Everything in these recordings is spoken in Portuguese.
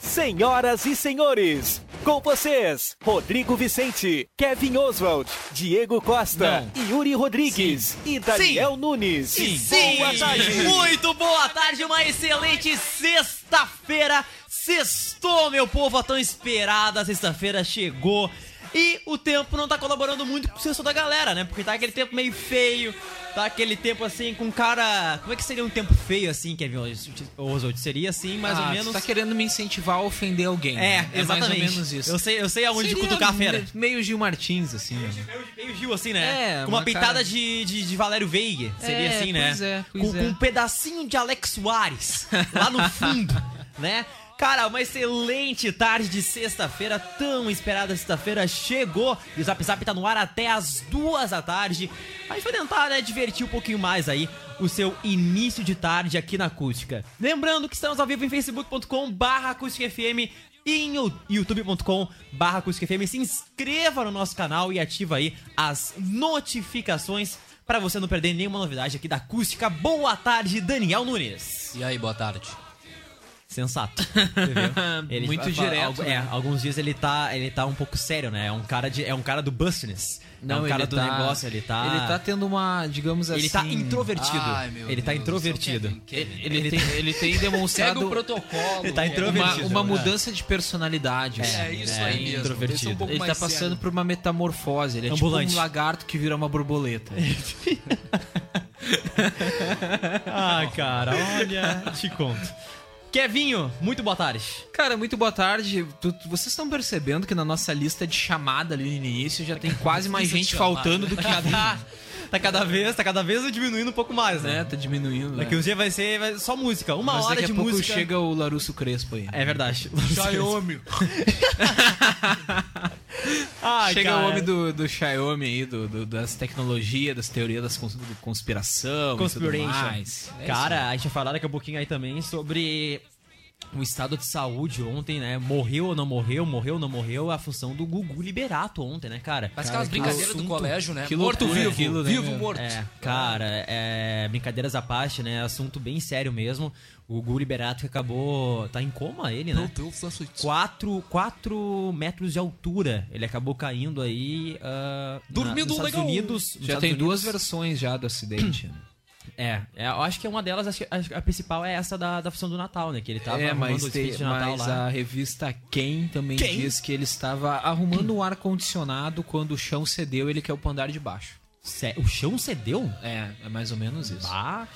Senhoras e senhores, com vocês, Rodrigo Vicente, Kevin Oswald, Diego Costa, Yuri Rodrigues e Daniel Nunes. Sim, sim. Boa tarde. Muito boa tarde, uma excelente sexta-feira. Sextou, meu povo, a tão esperada sexta-feira chegou. E o tempo não tá colaborando muito com o sexto da galera, né? Porque tá aquele tempo meio feio, tá aquele tempo assim com cara. Como é que seria um tempo feio assim, Kevin Oswald? Seria assim, mais Ah, ou menos. tá querendo me incentivar a ofender alguém. É, né? exatamente. mais ou menos isso. Eu sei, eu sei aonde Seria cutucar a fera. me- Meio Gil Martins, assim. né? Meio Gil, assim, né? É, com uma, uma peitada cara- de, de, de Valério Veiga. Seria É, assim, né? pois é, pois com, é. com um pedacinho de Alex Soares lá no fundo, né? Cara, uma excelente tarde de sexta-feira, tão esperada sexta-feira chegou e o Zap Zap tá no ar até as duas da tarde. A gente vai tentar, né, divertir um pouquinho mais aí o seu início de tarde aqui na Acústica. Lembrando que estamos ao vivo em facebook.com barra acústicafm e em you- youtube.com barra acústicafm. Se inscreva no nosso canal e ativa aí as notificações para você não perder nenhuma novidade aqui da Acústica. Boa tarde, Daniel Nunes. E aí, boa tarde. Sensato. Entendeu? Muito direto, algu- né? É, alguns dias ele tá, ele tá um pouco sério, né? É um cara, de, é um cara do busness. é um cara ele do tá- negócio, ele tá. Ele tá tendo uma, digamos assim. Ele tá introvertido. Ai, meu ele tá Deus, introvertido. Kevin, Kevin. Ele, tem, ele tem Segue demonstrado o protocolo. Ele tá Kevin. introvertido. uma, uma né? mudança de personalidade. assim. É isso É, aí mesmo. introvertido. É um Ele tá passando sério. por uma metamorfose. Ele é Ambulante. tipo um lagarto que vira uma borboleta. Ah, cara, olha. Te conto. Kevinho, muito boa tarde. Cara, muito boa tarde. Tu- tu- vocês estão percebendo que na nossa lista de chamada ali no início já tem quase mais de gente faltando do que Tá, tá cada vez, tá cada vez diminuindo um pouco mais, né? né? Tá diminuindo. Daqui Né? uns dias vai ser vai- só música, uma Mas hora daqui de a pouco música. chega o Larusso Crespo aí. É verdade. Xiaomi. Ai, Chega cara. o homem do, do Xiaomi aí, do, do- das tecnologias, das teorias das cons- conspiração. e tudo mais. É Cara, a gente vai falar daqui a pouquinho aí também sobre o estado de saúde ontem, né? Morreu ou não morreu, morreu ou não morreu, a função do Gugu Liberato ontem, né, cara? Parece aquelas que brincadeiras do colégio, né? que morto loucura vivo, aquilo, né, vivo meu? morto. É, cara, é, brincadeiras à parte, né? Assunto bem sério mesmo. O Gugu Liberato que acabou. Tá em coma ele, Meu né? Deus, nossa, isso. 4, 4 metros de altura. Ele acabou caindo aí. na- Dormindo nos Estados legal. Unidos. nos Já Estados tem duas Unidos. versões já do acidente. né? É, é, eu acho que é uma delas, acho que a, principal é essa da, da função do Natal, né? Que ele tava é, arrumando mas, o desfile tem, de Natal mas lá. a revista Quem também Quem? diz que ele estava arrumando o ar-condicionado quando o chão cedeu ele quer o andar de baixo. O chão cedeu? É, é mais ou menos isso. Ah,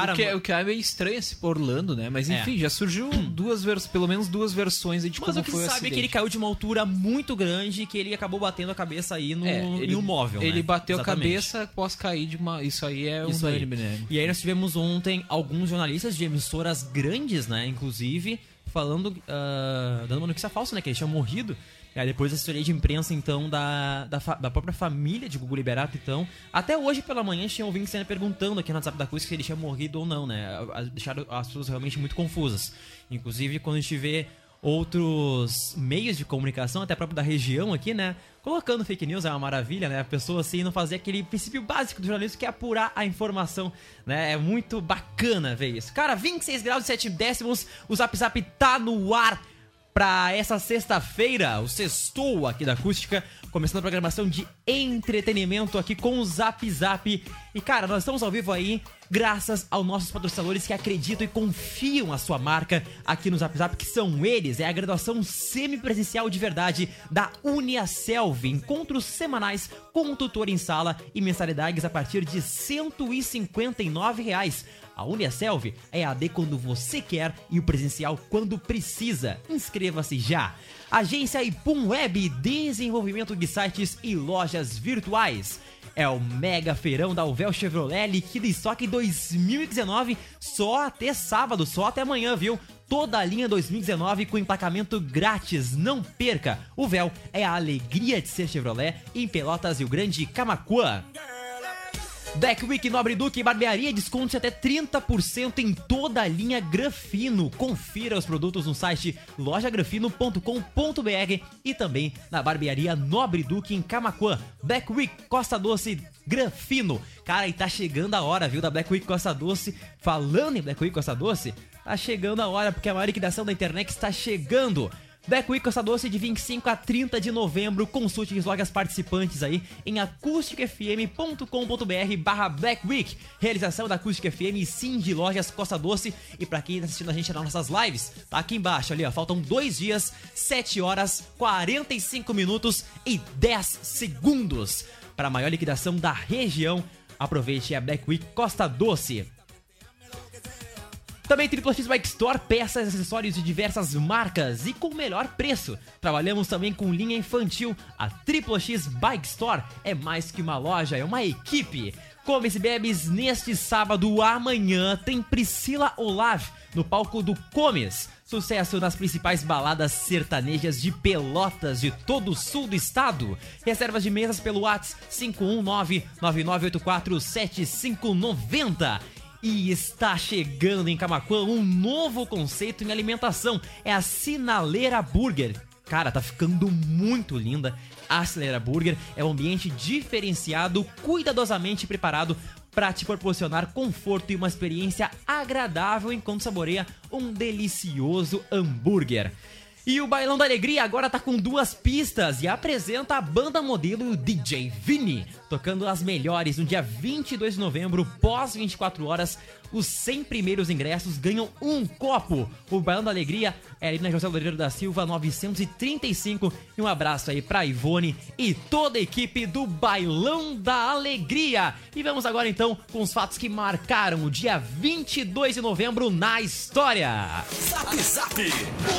cara, o, que é, o que é meio estranho esse Orlando, né? Mas É. enfim, já surgiu duas vers pelo menos duas versões aí de mas como o que foi se sabe é que ele caiu de uma altura muito grande e que ele acabou batendo a cabeça aí no, É, em um móvel. Ele né? bateu Exatamente. a cabeça após cair de uma. Isso aí é Isso aí. unânime, né? E aí nós tivemos ontem alguns jornalistas de emissoras grandes, né? Inclusive, falando, ah, dando uma notícia falsa, né? Que ele tinha morrido. Aí depois a assessoria de imprensa, então, da, da, da própria família de Gugu Liberato, então. Até hoje pela manhã tinha ouvintes ainda perguntando aqui no WhatsApp da Acústica se ele tinha morrido ou não, né? Deixaram as pessoas realmente muito confusas. Inclusive, quando a gente vê outros meios de comunicação, até próprio da região aqui, né? Colocando fake news é uma maravilha, né? A pessoa assim não fazer aquele princípio básico do jornalismo que é apurar a informação, né? É muito bacana ver isso. Cara, 26 graus e 7 décimos, o Zap Zap tá no ar. Pra essa sexta-feira, o sextou aqui da Acústica, começando a programação de entretenimento aqui com o Zap Zap. E cara, nós estamos ao vivo aí graças aos nossos patrocinadores que acreditam e confiam a sua marca aqui no Zap Zap, que são eles, é a graduação semipresencial de verdade da Uniaselv. Encontros semanais com tutor em sala e mensalidades a partir de 159 reais. A Uniaselv é AD quando você quer e o presencial quando precisa. Inscreva-se já. Agência Ipum Web, desenvolvimento de sites e lojas virtuais. É o mega feirão da Uvel Chevrolet Liquida Estoque 2019 só até sábado, só até amanhã, viu? Toda a linha 2019 com emplacamento grátis, não perca! O Véu é a alegria de ser Chevrolet em Pelotas e o Grande Camacuã. Black Week Nobre Duque Barbearia desconte até 30% em toda a linha Grafino. Confira os produtos no site lojagrafino.com.br e também na Barbearia Nobre Duque em Camacuã. Black Week Costa Doce Grafino. Cara, e tá chegando a hora, viu, da Black Week Costa Doce. Falando em Black Week Costa Doce, tá chegando a hora porque a maior liquidação da internet está chegando. Black Week Costa Doce de 25 a 30 de novembro. Consulte as lojas participantes aí em acusticfm.com.br barra Black Week. Realização da Acústica FM e sim de lojas Costa Doce. E pra quem tá assistindo a gente nas nossas lives, tá aqui embaixo ali, ó. Faltam dois dias, 7 horas, 45 minutos e 10 segundos. Para a maior liquidação da região, aproveite a Black Week Costa Doce. Também Triplo X Bike Store, peças e acessórios de diversas marcas e com o melhor preço. Trabalhamos também com linha infantil. A Triplo X Bike Store é mais que uma loja, é uma equipe. Comes e bebes neste sábado, amanhã, tem Priscila Olav no palco do Comes. Sucesso nas principais baladas sertanejas de Pelotas de todo o sul do estado. Reservas de mesas pelo WhatsApp 519-9984-7590. E está chegando em Camacuã um novo conceito em alimentação. É a Sinaleira Burger. Cara, tá ficando muito linda. A Sinaleira Burger é um ambiente diferenciado, cuidadosamente preparado para te proporcionar conforto e uma experiência agradável enquanto saboreia um delicioso hambúrguer. E o Bailão da Alegria agora tá com duas pistas e apresenta a banda modelo DJ Vini, tocando as melhores no dia 22 de novembro, pós 24 horas. Os 100 primeiros ingressos ganham um copo. O Bailão da Alegria é ali na José Loureiro da Silva 935. E um abraço aí pra Ivone e toda a equipe do Bailão da Alegria. E vamos agora então com os fatos que marcaram o dia 22 de novembro na história. Zap Zap.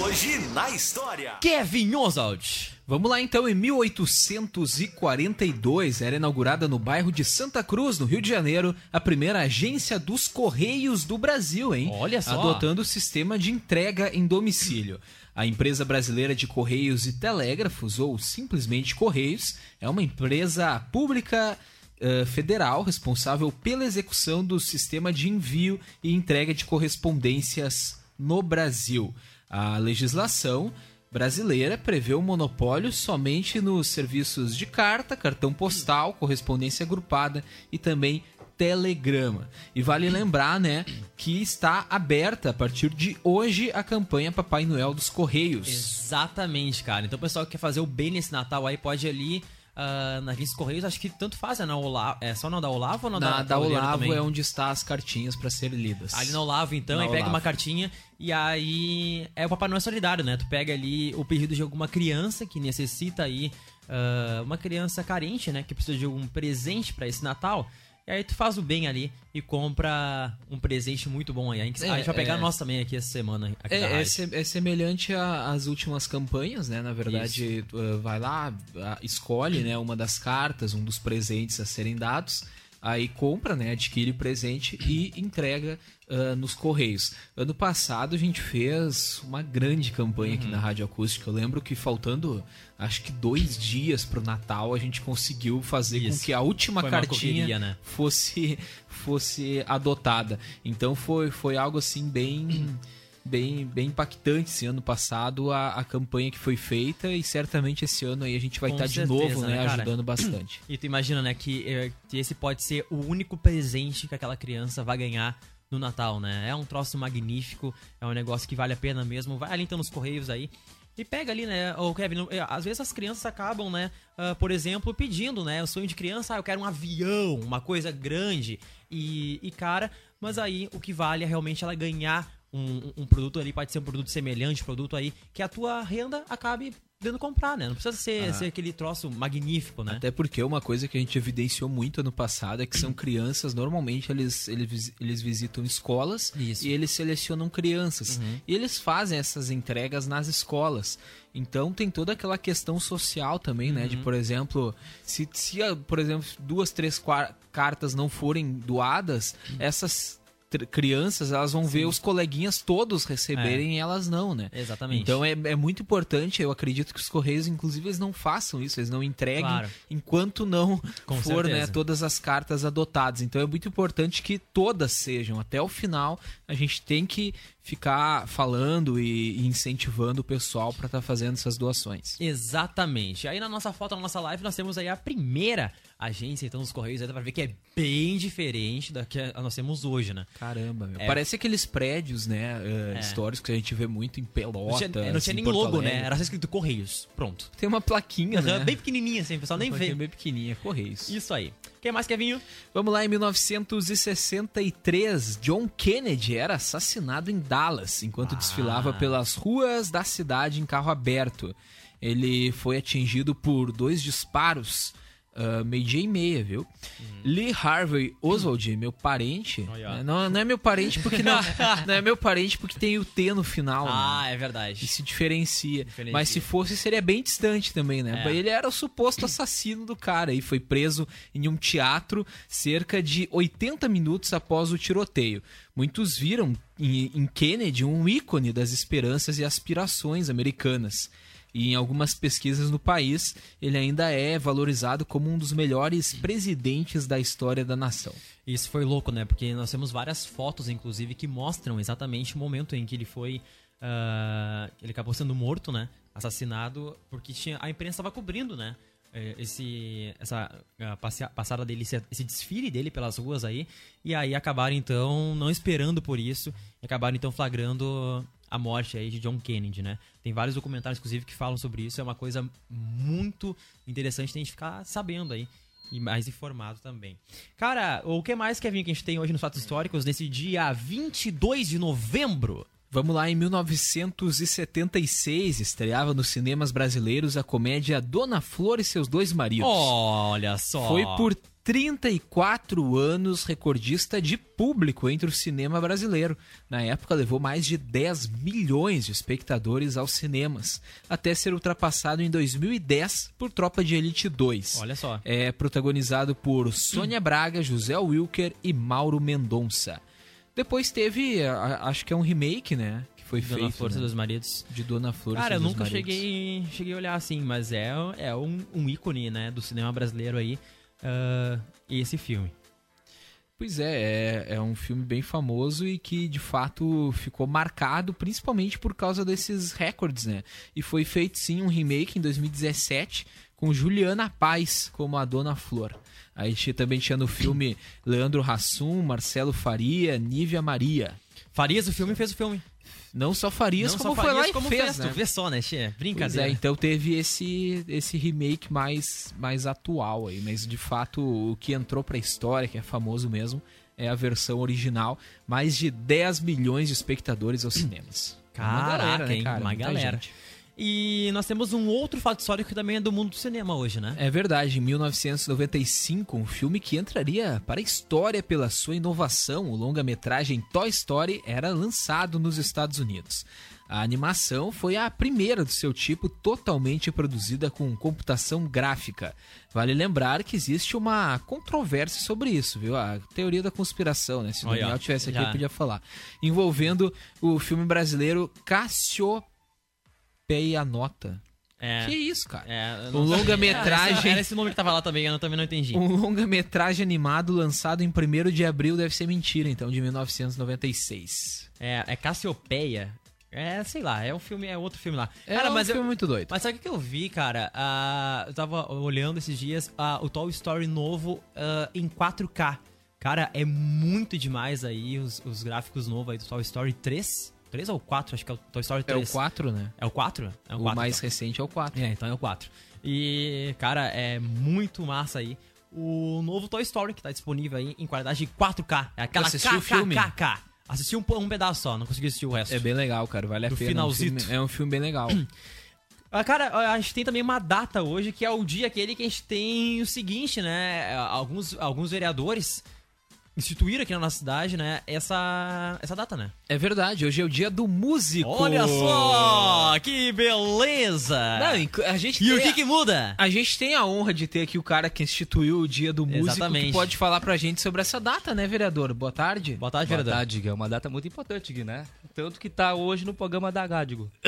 Hoje na história. Kevin Oswald. Vamos lá então, em 1842 era inaugurada no bairro de Santa Cruz, no Rio de Janeiro, a primeira agência dos Correios do Brasil, hein? Olha só. Adotando o sistema de entrega em domicílio. A empresa brasileira de Correios e Telégrafos, ou simplesmente Correios, é uma empresa pública eh, federal responsável pela execução do sistema de envio e entrega de correspondências no Brasil. A legislação brasileira prevê o monopólio somente nos serviços de carta, cartão postal, correspondência agrupada e também telegrama. E vale lembrar, né, que está aberta a partir de hoje a campanha Papai Noel dos Correios. Exatamente, cara. Então o pessoal que quer fazer o bem nesse Natal aí pode ali ah, na agência Correios, acho que tanto faz, é, na Olavo, é só na da Olavo ou na, Na da Tabuleiro Olavo também? é onde está as cartinhas para ser lidas. Ali na Olavo, então, Na aí pega Olavo. uma cartinha e aí é o Papai Noel solidário, né? Tu pega ali o pedido de alguma criança que necessita aí, ah, uma criança carente, né? Que precisa de algum presente pra esse Natal. E aí tu faz o bem ali e compra um presente muito bom aí. A gente, a gente vai pegar é. nós também aqui essa semana. Aqui É, é, é semelhante às últimas campanhas, né? Na verdade, uh, vai lá, uh, escolhe né, uma das cartas, um dos presentes a serem dados, aí compra, né? Adquire o presente e entrega uh, nos Correios. Ano passado a gente fez uma grande campanha aqui na Rádio Acústica. Eu lembro que faltando, acho que dois dias pro Natal, a gente conseguiu fazer Isso. com que a última Foi cartinha correria, né? fosse fosse adotada. Então foi, foi algo assim bem bem bem impactante esse ano passado a, a campanha que foi feita e certamente esse ano aí a gente vai Com estar de certeza, novo, né, né, cara? ajudando bastante. E tu imagina, né, que, eh, que esse pode ser o único presente que aquela criança vai ganhar no Natal, né? É um troço magnífico, é um negócio que vale a pena mesmo. Vai ali então nos Correios aí E pega ali, né, o Kevin, é, às vezes as crianças acabam, né, ah, por exemplo, pedindo, né, o sonho de criança, ah, eu quero um avião, uma coisa grande e, e cara, mas aí o que vale é realmente ela ganhar um, um produto ali, pode ser um produto semelhante, produto aí, que a tua renda acabe podendo comprar, né, não precisa ser, ser aquele troço magnífico, né. Até porque uma coisa que a gente evidenciou muito ano passado é que são crianças, normalmente eles, eles, eles visitam escolas Isso. e eles selecionam crianças. E eles fazem essas entregas nas escolas. Então tem toda aquela questão social também, né? De, por exemplo, se, se ah, por exemplo, duas, três cartas não forem doadas, essas tr- crianças elas vão ver os coleguinhas todos receberem e elas não, né? Exatamente. Então é, é muito importante, eu acredito que os Correios, inclusive, eles não façam isso, eles não entreguem Claro. enquanto não Com for né, todas as cartas adotadas. Então é muito importante que todas sejam. Até o final, a gente tem que ficar falando e, e incentivando o pessoal para estar fazendo essas doações. Exatamente. Aí na nossa foto, na nossa live, nós temos aí a primeira agência, então, dos Correios, dá pra ver que é bem diferente da que nós temos hoje, né? Caramba, meu. É. Parece aqueles prédios, né, eh, É. históricos que a gente vê muito em Não Pelotas. tinha, não tinha em nem Porto logo, né? Alegre. Era só escrito Correios. Pronto. Tem uma plaquinha, né? Bem pequenininha assim, o pessoal nem vê. bem pequenininha, Correios. Isso aí. Quem mais, Kevinho? Vamos lá, em 1963, John Kennedy era assassinado em Dallas enquanto desfilava pelas ruas da cidade em carro aberto. Ele foi atingido por dois disparos, ah, meio-dia e meia, viu? Lee Harvey Oswald, meu parente. Olha. né? Não, não é meu parente porque não, não é meu parente porque tem o T no final. né? Ah, é E verdade. se diferencia. Diferencia. Mas se fosse, seria bem distante também, né? É. Ele era o suposto assassino do cara e foi preso em um teatro cerca de 80 minutos após o tiroteio. Muitos viram em, em Kennedy um ícone das esperanças e aspirações americanas. E em algumas pesquisas no país, ele ainda é valorizado como um dos melhores presidentes da história da nação. Isso foi louco, né? Porque nós temos várias fotos, inclusive, que mostram exatamente o momento em que ele foi. ah, ele acabou sendo morto, né? Assassinado, porque tinha, a imprensa estava cobrindo, né? eh, Esse, essa ah, passada dele, esse, desfile dele pelas ruas aí. E aí acabaram, então, não esperando por isso. Acabaram, então, flagrando a morte aí de John Kennedy, né? Tem vários documentários, inclusive, que falam sobre isso. É uma coisa muito interessante a gente ficar sabendo aí. E mais informado também. Cara, o que mais, Kevin, que a gente tem hoje nos fatos históricos nesse dia 22 de novembro? Vamos lá, em 1976 estreava nos cinemas brasileiros a comédia Dona Flor e seus dois maridos. Olha só. Foi por 34 anos recordista de público entre o cinema brasileiro. Na época levou mais de 10 milhões de espectadores aos cinemas, até ser ultrapassado em 2010 por Tropa de Elite 2. Olha só. É protagonizado por Sônia Braga, José Wilker e Mauro Mendonça. Depois teve, acho que é um remake, né? Que foi Dona feito Flor né, dos Maridos. de Dona Flor. e Cara, eu nunca cheguei, cheguei a olhar assim, mas é, é um, um ícone, né, do cinema brasileiro aí. Ah, esse filme. Pois é, é, é um filme bem famoso e que de fato ficou marcado principalmente por causa desses recordes, né? E foi feito sim um remake em 2017 com Juliana Paz como a Dona Flor. Aí também tinha no filme Leandro Hassum, Marcelo Faria, Nívia Maria. Farias o filme fez o filme. Não só Farias, Não como só foi lá Farias, e como fez, tu né? Vê só, né? Pois Brincadeira. é, então teve esse, esse remake mais, mais atual aí, mas de fato o que entrou pra história, que é famoso mesmo, é a versão original. Mais de 10 milhões de espectadores aos cinemas. É Caraca, hein? Uma Muita galera. gente. E nós temos um outro fato histórico que também é do mundo do cinema hoje, né? É verdade, em 1995, um filme que entraria para a história pela sua inovação, o longa-metragem Toy Story era lançado nos Estados Unidos. A animação foi a primeira do seu tipo totalmente produzida com computação gráfica. Vale lembrar que existe uma controvérsia sobre isso, viu? A teoria da conspiração, né? Se o Daniel tivesse aqui, ele podia falar. Envolvendo o filme brasileiro Cassiopeia Nota. É. Que isso, cara? É, Um longa-metragem. Era esse nome que tava lá também, eu também não entendi. Um longa-metragem animado lançado em 1 de abril deve ser mentira, então, de 1996. É, é Cassiopeia. É, sei lá, é um filme, é outro filme lá. É cara, um mas filme eu, muito doido. Mas sabe o que eu vi, cara? Ah, eu tava olhando esses dias ah, o Toy Story novo ah, em 4K. Cara, é muito demais aí os, os gráficos novos aí do Toy Story 3. 3 ou 4? Acho que é o Toy Story É 3. o 4, né? É o 4? É O, quatro, mais então. recente é o 4. É, então é o 4. E, cara, é muito massa aí. O novo Toy Story, que tá disponível aí em qualidade de 4K. É aquela o? KKKK. Assisti um, um pedaço só, não consegui assistir o resto. É bem legal, cara. Vale a Do pena. finalzito. É um filme, é um filme bem legal. Ah, Cara, a gente tem também uma data hoje, que é o dia aquele que a gente tem o seguinte, né? Alguns, alguns vereadores instituíram aqui na nossa cidade, né? Essa, essa data, né? é verdade, hoje é o dia do músico. Olha só! Que beleza! Não, a gente e o que que muda? A gente tem a honra de ter aqui o cara que instituiu o dia do músico Exatamente. que pode falar pra gente sobre essa data, né, vereador? Boa tarde. Boa tarde, Boa vereador. tarde, Gui. É uma data muito importante, Gui, né? Tanto que tá hoje no programa da Gádigo.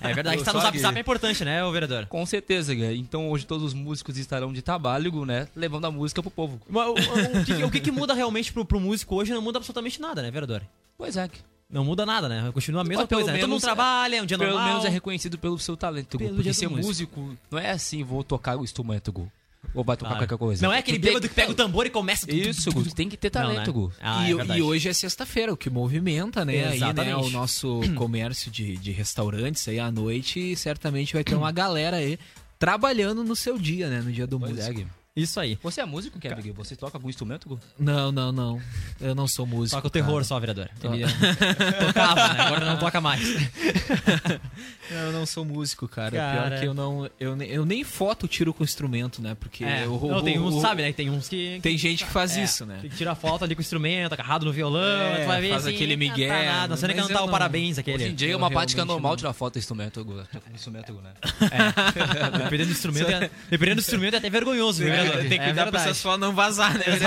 É verdade, Eu tá no zap zap é importante, né, ô vereador? Com certeza, Gui. Então hoje todos os músicos estarão de trabalho, né? Levando a música pro povo. Mas O, o- o que, o que que muda realmente pro, pro músico hoje não muda absolutamente nada, né, vereador? Pois é. Não muda nada, né? Continua a mesma Mas pelo coisa, né? Todo mundo é- trabalha, é um dia Pelo normal. menos é reconhecido pelo seu talento, Gu. Pelo Porque ser músico. músico não é assim, vou tocar o instrumento, Gu. Ou vai tocar Claro. qualquer coisa. Não é aquele bêbado que pega o tambor e começa... Isso, Gu. Tu tem que ter talento, Não, Gu. né? Ah, e, é verdade. e hoje é sexta-feira, o que movimenta, né, aí, né, o nosso comércio de, de restaurantes aí à noite e certamente vai ter uma galera aí trabalhando no seu dia, né, no dia do Pois é, músico. Gui. Isso aí. Você é músico, Kevin, Gui? Você toca algum instrumento, Gu? Não, não, não. Eu não sou músico. Toca o terror cara. só, vereador. Ele tocava, né? Agora não toca mais. Eu não sou músico, cara. Cara. Pior que eu não. Eu, eu nem foto tiro com instrumento, né? Porque É, eu, não, tem uns, o- sabe, né? Tem uns que... Tem gente que faz é, isso, né? Tem que tirar foto ali com o instrumento, agarrado no violão, É, tu vai ver faz assim, aquele migué, Não, tá nada, não sei nem cantar o parabéns aquele. Hoje em dia é uma prática normal não. tirar foto do instrumento, com instrumento, Gu, né? Dependendo do instrumento, é, dependendo do instrumento é até vergonhoso, viu, vereador? Tem que É cuidar pra verdade. essas fotos não vazar, né?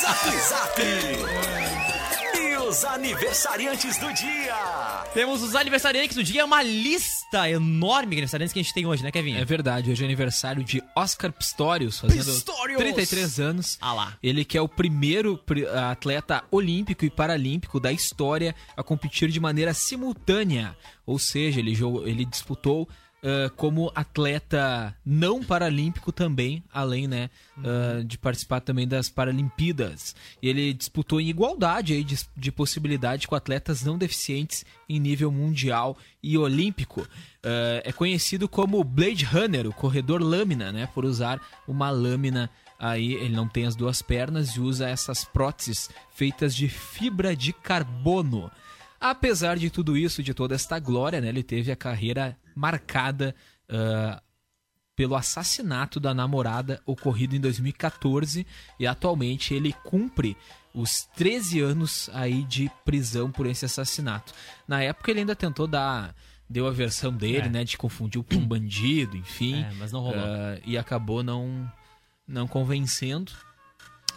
Zap Zap. Os aniversariantes do dia. Temos os aniversariantes do dia, é uma lista enorme de aniversariantes que a gente tem hoje, né, Kevin? É verdade, hoje é aniversário de Oscar Pistorius, fazendo Pistorius! 33 anos. Ah lá. Ele que é o primeiro pri- atleta olímpico e paralímpico da história a competir de maneira simultânea. Ou seja, ele, jogou- ele disputou ah, como atleta não paralímpico também, além né, ah, de participar também das Paralimpíadas. E ele disputou em igualdade aí de, de possibilidade com atletas não deficientes em nível mundial e olímpico. Ah, é conhecido como Blade Runner, o corredor lâmina, né, por usar uma lâmina Aí ele não tem as duas pernas e usa essas próteses feitas de fibra de carbono. Apesar de tudo isso, de toda esta glória, né, ele teve a carreira marcada ah, pelo assassinato da namorada ocorrido em 2014 e atualmente ele cumpre os 13 anos aí de prisão por esse assassinato. Na época ele ainda tentou dar deu a versão dele, É. né, de confundir com um bandido, enfim. É, mas não rolou. Ah, e acabou não não convencendo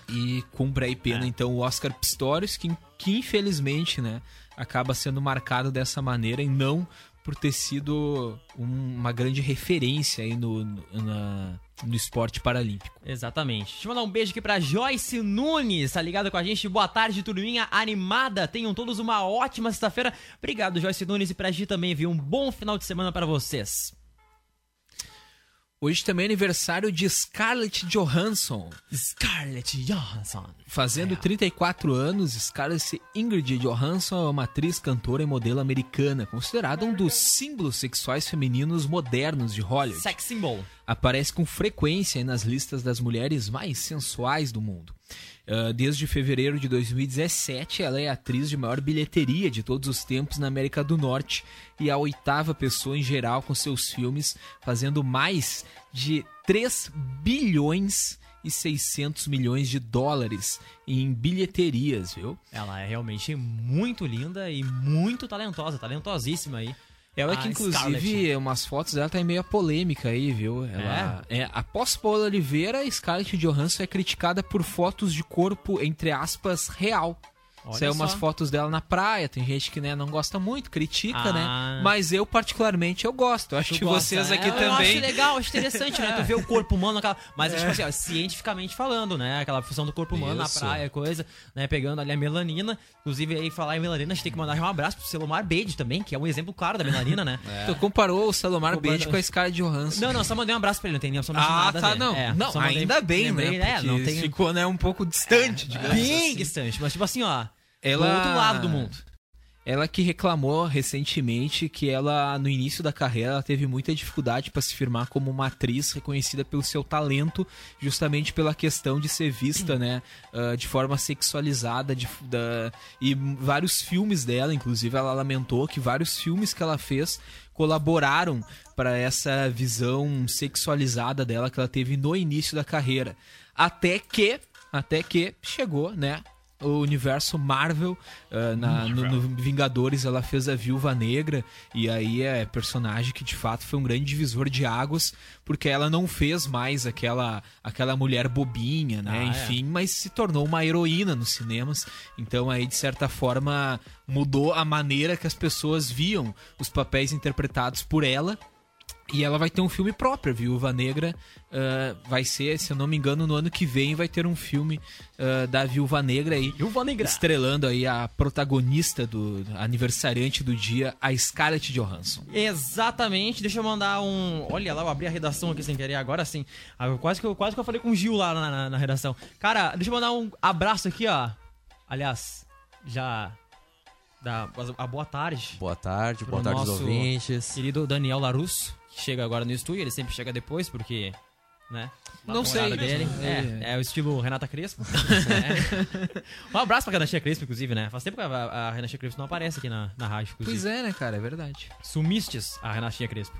e cumpre aí pena É. então o Oscar Pistorius que, que infelizmente né acaba sendo marcado dessa maneira e não por ter sido um- uma grande referência aí no, no, na- no esporte paralímpico. Exatamente. Deixa eu mandar um beijo aqui pra Joyce Nunes, tá ligado com a gente? Boa tarde, turminha animada. Tenham todos uma ótima sexta-feira. Obrigado, Joyce Nunes, e pra Gi também, viu? Um bom final de semana pra vocês. Hoje também é aniversário de Scarlett Johansson. Scarlett Johansson. Fazendo 34 anos, Scarlett Ingrid Johansson é uma atriz, cantora e modelo americana, considerada um dos símbolos sexuais femininos modernos de Hollywood. Sex symbol. Aparece com frequência nas listas das mulheres mais sensuais do mundo. Ah, desde fevereiro de 2017, ela é a atriz de maior bilheteria de todos os tempos na América do Norte e a oitava pessoa em geral com seus filmes, fazendo mais de 3 bilhões e 600 milhões de dólares em bilheterias, viu? Ela é realmente muito linda e muito talentosa, talentosíssima aí. Ela que, inclusive, Scarlett. umas fotos dela tá em meio polêmica aí, viu? Ela, é? após Paula Oliveira, Scarlett Johansson é criticada por fotos de corpo, entre aspas, real. Olha Saiu umas só. fotos dela na praia, tem gente que né, não gosta muito, critica, Ah. né? Mas eu, particularmente, eu gosto. Eu Acho Tu que gosta, vocês né? aqui eu também... acho legal, acho interessante, né? Tu vê o corpo humano naquela. Mas, É. tipo assim, ó, cientificamente falando, né? Aquela função do corpo humano Isso. na praia, coisa, né? Pegando ali a melanina. Inclusive, aí falar em melanina, a gente tem que mandar um abraço pro Celomar Bede também, que é um exemplo claro da melanina, né? Tu comparou o Comparou- Bede com a Scarlett Johansson. Não, não, só mandei um abraço pra ele, não tem nem absolutamente Ah, tá, não. É, não, mandei- ainda bem, lembrei, né? É, Porque não tem... ficou, né, um pouco distante, digamos Bem assim. distante, mas tipo assim, ó. Ela- Do outro lado do mundo. Ela que reclamou recentemente que ela, no início da carreira, ela teve muita dificuldade para se firmar como uma atriz reconhecida pelo seu talento, justamente pela questão de ser vista, né, ah, de forma sexualizada, de, da, e vários filmes dela, inclusive, ela lamentou que vários filmes que ela fez colaboraram para essa visão sexualizada dela que ela teve no início da carreira. Até que, até que chegou, né, o universo Marvel, ah, na- no, no Vingadores ela fez a Viúva Negra e aí é personagem que de fato foi um grande divisor de águas porque ela não fez mais aquela aquela mulher bobinha, né? Ah, é. Enfim, mas se tornou uma heroína nos cinemas. Então aí de certa forma mudou a maneira que as pessoas viam os papéis interpretados por ela. E ela vai ter um filme próprio, Viúva Negra. ah, vai ser, se eu não me engano, no ano que vem vai ter um filme ah, da Viúva Negra aí. Viúva Negra. Estrelando aí a protagonista do aniversariante do dia, a Scarlett Johansson. Exatamente, deixa eu mandar um. Olha lá, eu abri a redação aqui sem querer, agora sim. Ah, Quase que eu, quase que eu falei com o Gil lá na, na- na redação. Cara, deixa eu mandar um abraço aqui, ó. Aliás, já. Da, a boa tarde. Boa tarde, boa tarde aos ouvintes. Querido Daniel Larusso, que chega agora no estúdio, ele sempre chega depois, porque. Né? Não a sei. dele. É. É, é o estilo Renata Crespo. É. Um abraço pra Renatinha Crespo, inclusive, né? Faz tempo que a, a Renatinha Crespo não aparece aqui na, na rádio, inclusive. Pois é, né, cara? É verdade. Sumistes a Renatinha Crespo.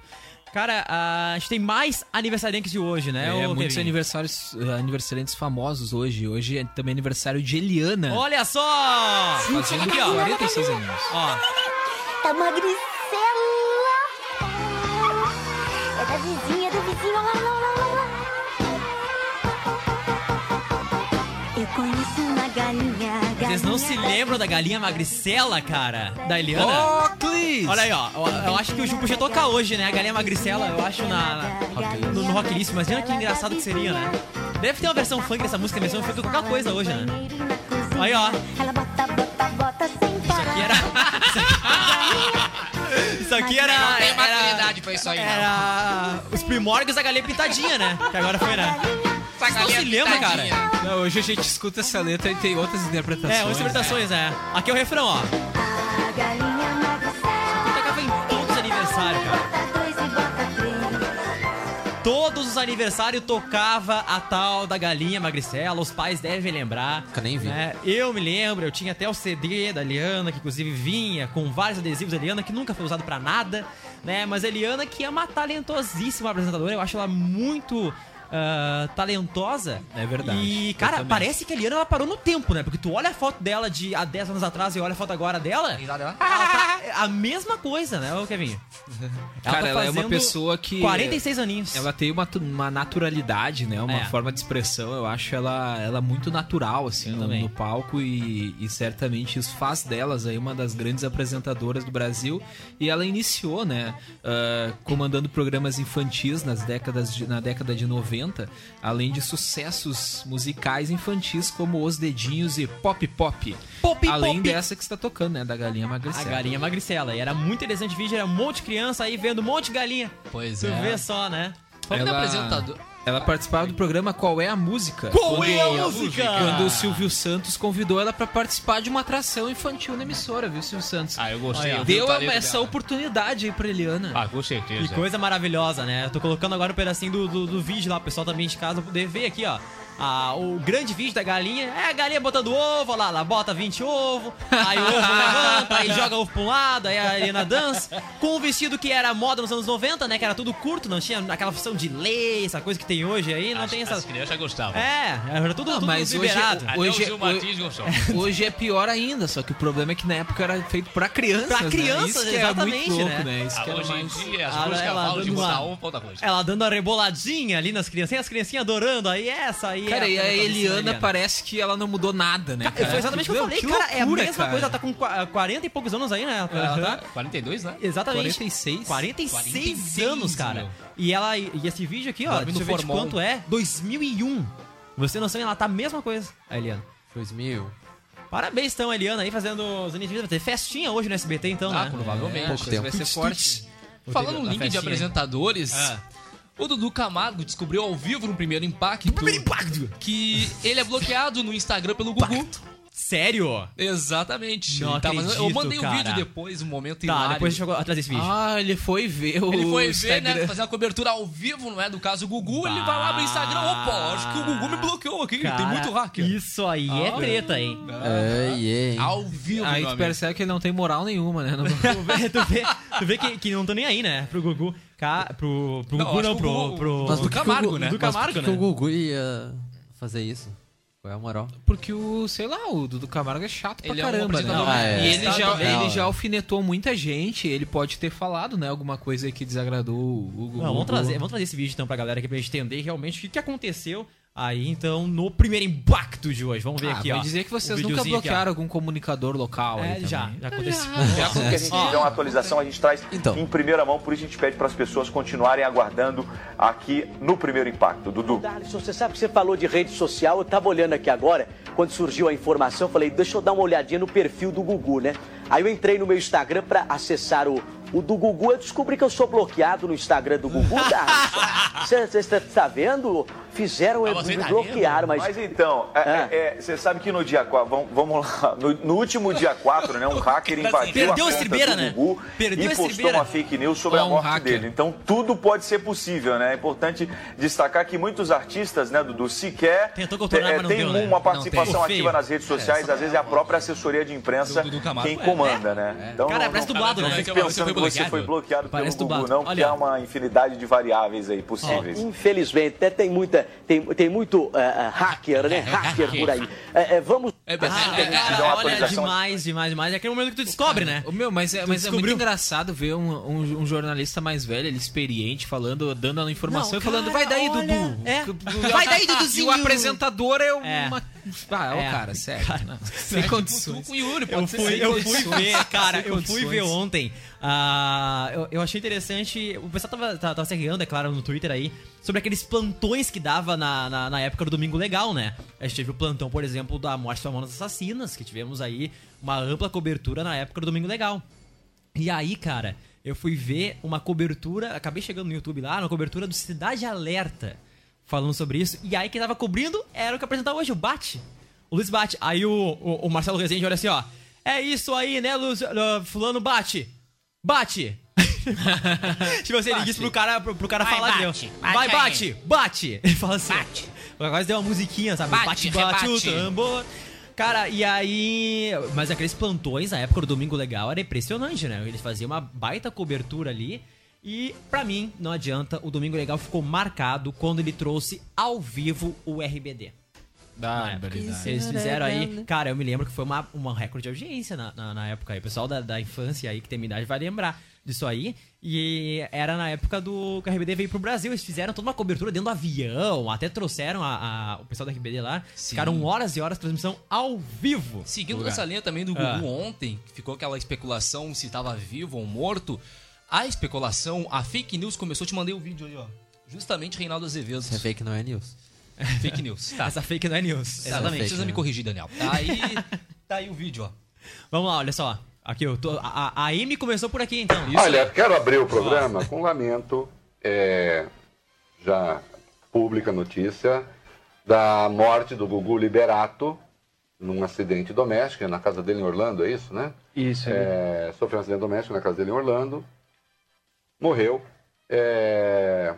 Cara, a gente tem mais aniversariantes de hoje, né? É, ô, muitos Kevin? aniversários, eh, aniversariantes famosos hoje. Hoje é também aniversário de Eliana. Olha só! Fazendo Aqui, ó. 46 anos. Ó, É uma Grisela. É da vizinha, do vizinho. Lá, conheço uma galinha. vocês não se lembram da galinha magricela, cara? Da Eliana? Ó, Clis! Olha aí, ó. Eu, eu acho que o Ju podia tocar hoje, né? A galinha magricela, eu acho, na, na- no, no Rocklist. Imagina que engraçado que seria, né? Deve ter uma versão funk dessa música, versão funk de qualquer coisa hoje, né? Aí, ó. Parar. Que era... Isso aqui era... Não tem maturidade pra isso aí. Era os primórdios da galinha pintadinha, né? Que agora foi, né? Vocês não se lembram, cara? Não, hoje a gente escuta essa letra e tem outras interpretações. É, outras interpretações, é. Aqui é o refrão, ó. A galinha magricela. Tocava em todos os aniversários, cara. Todos os aniversários tocava a tal da galinha magricela, os pais devem lembrar. Nunca nem vi. né? Eu me lembro, eu tinha até o CD da Eliana, que inclusive vinha com vários adesivos da Eliana, que nunca foi usado pra nada, né? Mas a Eliana, que é uma talentosíssima apresentadora, eu acho ela muito. Ah, talentosa. É verdade. E, cara, parece que a Eliana ela parou no tempo, né? Porque tu olha a foto dela de há 10 anos atrás e olha a foto agora dela. Ela tá a mesma coisa, né, Kevin? Cara, ela é uma pessoa que- 46 aninhos. Ela tem uma, uma naturalidade, né? Uma É. forma de expressão. Eu acho ela, ela muito natural, assim, no, no palco. E, e certamente isso faz delas aí uma das grandes apresentadoras do Brasil. E ela iniciou, né? ah, comandando programas infantis nas décadas de- na década de 90. Além de sucessos musicais infantis como Os Dedinhos e Pop Pop. Pop além Pop. dessa que está tocando, né? Da Galinha A Magricela. galinha magricela. E era muito interessante o vídeo, era um monte de criança aí vendo um monte de galinha. Pois Tu é. vê só, né? Falando de apresentador. Ela participava do programa Qual é a Música? Qual Quando- é a música? Quando o Silvio Santos convidou ela pra participar de uma atração infantil na emissora, viu, Silvio Santos? Ah, eu gostei. Olha, eu Deu essa dela. oportunidade aí pra Eliana. Ah, com certeza. Que coisa maravilhosa, né? Eu tô colocando agora um pedacinho do, do, do vídeo lá, o pessoal também de casa poder ver aqui, ó. Ah, o grande vídeo da galinha é a galinha botando ovo, ó lá, ela bota 20 ovos, aí o ovo levanta, aí joga ovo pra um lado, aí a Helena dança, com um vestido que era moda nos anos 90, né? Que era tudo curto, não tinha aquela função de lei, essa coisa que tem hoje aí, não As- tem As essas. crianças gostavam. É, era tudo, tudo mas hoje- liberado. Hoje- o hoje- gostou. Hoje é pior ainda, só que o problema é que na época era feito pra crianças. Pra né? que era exatamente, muito louco, né? né? Isso Ah, que era hoje em dia, as Ah, músicas ela falam de dando botar uma- um pra outra coisa. Ela dando a reboladinha ali nas criancinhas, as criancinhas adorando, aí essa aí Cara, é e a Eliana parece que ela não mudou nada, né? Foi exatamente o que eu falei, Que cara. é a loucura, mesma cara. coisa, ela tá com qua- 40 e poucos anos aí, né? Ela tá- 42, né? Exatamente. 46? 46, 46, anos, cara. meu. E ela e esse vídeo aqui, ó, deixa no eu ver de quanto é? 2001. Você não sabe, ela tá a mesma coisa, a Eliana. 2000. Parabéns, então, a Eliana aí fazendo os inícios. Vai ter festinha hoje no SBT, então, Ah, né? provavelmente. pouco tempo. Vai ser forte. Falando no A link de apresentadores, Ah. O Dudu Camargo descobriu ao vivo no primeiro impacto, Primeiro impacto! que ele é bloqueado no Instagram pelo Gugu. Sério? Exatamente. Não Ele tava- eu acredito, mandei um cara. vídeo depois, um momento Tá, hilário. depois a gente jogou atrás desse vídeo. Ah, ele foi ver o Ele foi ver, né, fazer uma cobertura ao vivo, não é? Do caso Gugu, ele vai lá no Instagram, opa, acho que o Gugu me bloqueou aqui, tem Cara, muito hacker. Isso aí é treta, hein? Ai, ai. Ao vivo, Aí tu amigo. percebe que ele não tem moral nenhuma, né? Não- tu vê, tu vê, tu vê que, que não tô nem aí, né? Pro Gugu. Ca, pro, pro Não, Gugu não, pro, Gugu- pro. Mas por que que o Camargo, né? Do Mas Camargo, que né? que o Gugu ia fazer isso? Qual é a moral? Porque o, sei lá, o Dudu Camargo é chato pra Ele é um caramba, né? apresentador Ah, é. E ele já, ele Não, já alfinetou muita gente, ele pode ter falado, né, alguma coisa que desagradou o Gugu. Não, vamos trazer, vamos trazer esse vídeo então pra galera aqui pra gente entender realmente o que, que aconteceu aí então no primeiro impacto de hoje. Vamos ver Ah, aqui, ó. dizer que vocês nunca videozinho aqui, bloquearam algum comunicador local aí É, já, já aconteceu. Já que a gente tiver uma atualização, a gente traz Então. em primeira mão, por isso a gente pede para as pessoas continuarem aguardando aqui no primeiro impacto. Dudu. Darlison, você sabe que você falou de rede social, eu tava olhando aqui agora, quando surgiu a informação, eu falei, deixa eu dar uma olhadinha no perfil do Gugu, né? Aí eu entrei no meu Instagram pra acessar o, o do Gugu, eu descobri que eu sou bloqueado no Instagram do Gugu, Darlison. Você está tá vendo? Fizeram, eu você me tá bloquearam, mas... Mas então, é, Ah. é, é, você sabe que no dia 4, vamos, vamos lá, no, no último dia 4, né, um hacker invadiu Perdeu a a estribeira, do né? Gugu Perdeu e a postou uma fake news sobre Ó, a um morte hacker. dele. Então tudo pode ser possível, né? É importante destacar que muitos artistas, né, Dudu, sequer é, não tem deu, né? uma Não participação tem. ativa nas redes sociais, às vezes é a própria assessoria de imprensa Do Camargo, quem é. comanda, né? Então, Cara, não- parece não- dublado, não né? fique Você foi pensando que você bloqueado. foi bloqueado pelo Gugu, dublado. não, porque há uma infinidade de variáveis aí possíveis. Infelizmente, né, tem muita, tem, tem muito eh, eh, hacker, né? Hacker por aí. Eh, vamos... É, Ah, olha, demais, demais, demais. É aquele momento que tu descobre, né? Ô, meu, mas é, mas é muito engraçado ver um, um- um jornalista mais velho, ele experiente, falando, dando a informação Não, e falando, cara, vai daí, olha, Dudu. é. Vai daí, Duduzinho. E o apresentador é É. uma... Ah, ô, É. cara, sério. não. Sem Tu condições. com o Yuri, Eu pode ser fui, eu fui ver, cara, eu fui ver ontem. ah, eu, eu achei interessante. O pessoal tava, tava, tava se riando, é claro, no Twitter aí, sobre aqueles plantões que dava na, na, na época do Domingo Legal, né? A gente teve o plantão, por exemplo, da Morte das Mamonas Assassinas, que tivemos aí uma ampla cobertura na época do Domingo Legal. E aí, cara, eu fui ver uma cobertura, acabei chegando no YouTube lá, uma cobertura do Cidade Alerta, falando sobre isso. E aí quem tava cobrindo era o que apresentava hoje, o Bate. O Luiz Bate. Aí o, o, o Marcelo Rezende olha assim, ó. É isso aí, né, Luiz, uh, fulano Bate. Bate. tipo assim, ele disse pro cara, pro, pro cara Vai, falar bate, deu. bate Vai, aí. bate, bate. Ele fala assim. Bate. Quase deu uma musiquinha, sabe? Bate, Bate, bate, o tambor. Cara, e aí. Mas aqueles plantões na época do Domingo Legal era impressionante, né? Eles faziam uma baita cobertura ali. E, pra mim, não adianta, o Domingo Legal ficou marcado quando ele trouxe ao vivo o RBD. Barbaridade. Eles fizeram aí. Cara, eu me lembro que foi uma, uma recorde de audiência na, na, na época aí. O pessoal da, da infância aí que tem minha idade vai lembrar disso aí. E era na época do que a RBD veio pro Brasil. Eles fizeram toda uma cobertura dentro do avião. Até trouxeram a, a- o pessoal da RBD lá. Ficaram horas e horas de transmissão ao vivo. Seguindo essa linha também do Gugu Ah. ontem, que ficou aquela especulação se estava vivo ou morto. A especulação, a fake news começou, te mandei o vídeo aí, ó. Justamente Reinaldo Azevedo. Isso é fake, não é news. Fake news. Tá. Essa fake não é news. Exatamente, fake, precisa né? me corrigir, Daniel. Aí, tá aí o vídeo, ó. Vamos lá, olha só. Aqui, eu tô, a, Amy começou por aqui então. Olha, quero abrir o programa com um lamento, é, já pública notícia, da morte do Gugu Liberato num acidente doméstico, é na casa dele em Orlando, é isso, né? Isso, É, sofreu um acidente doméstico na casa dele em Orlando, morreu. É,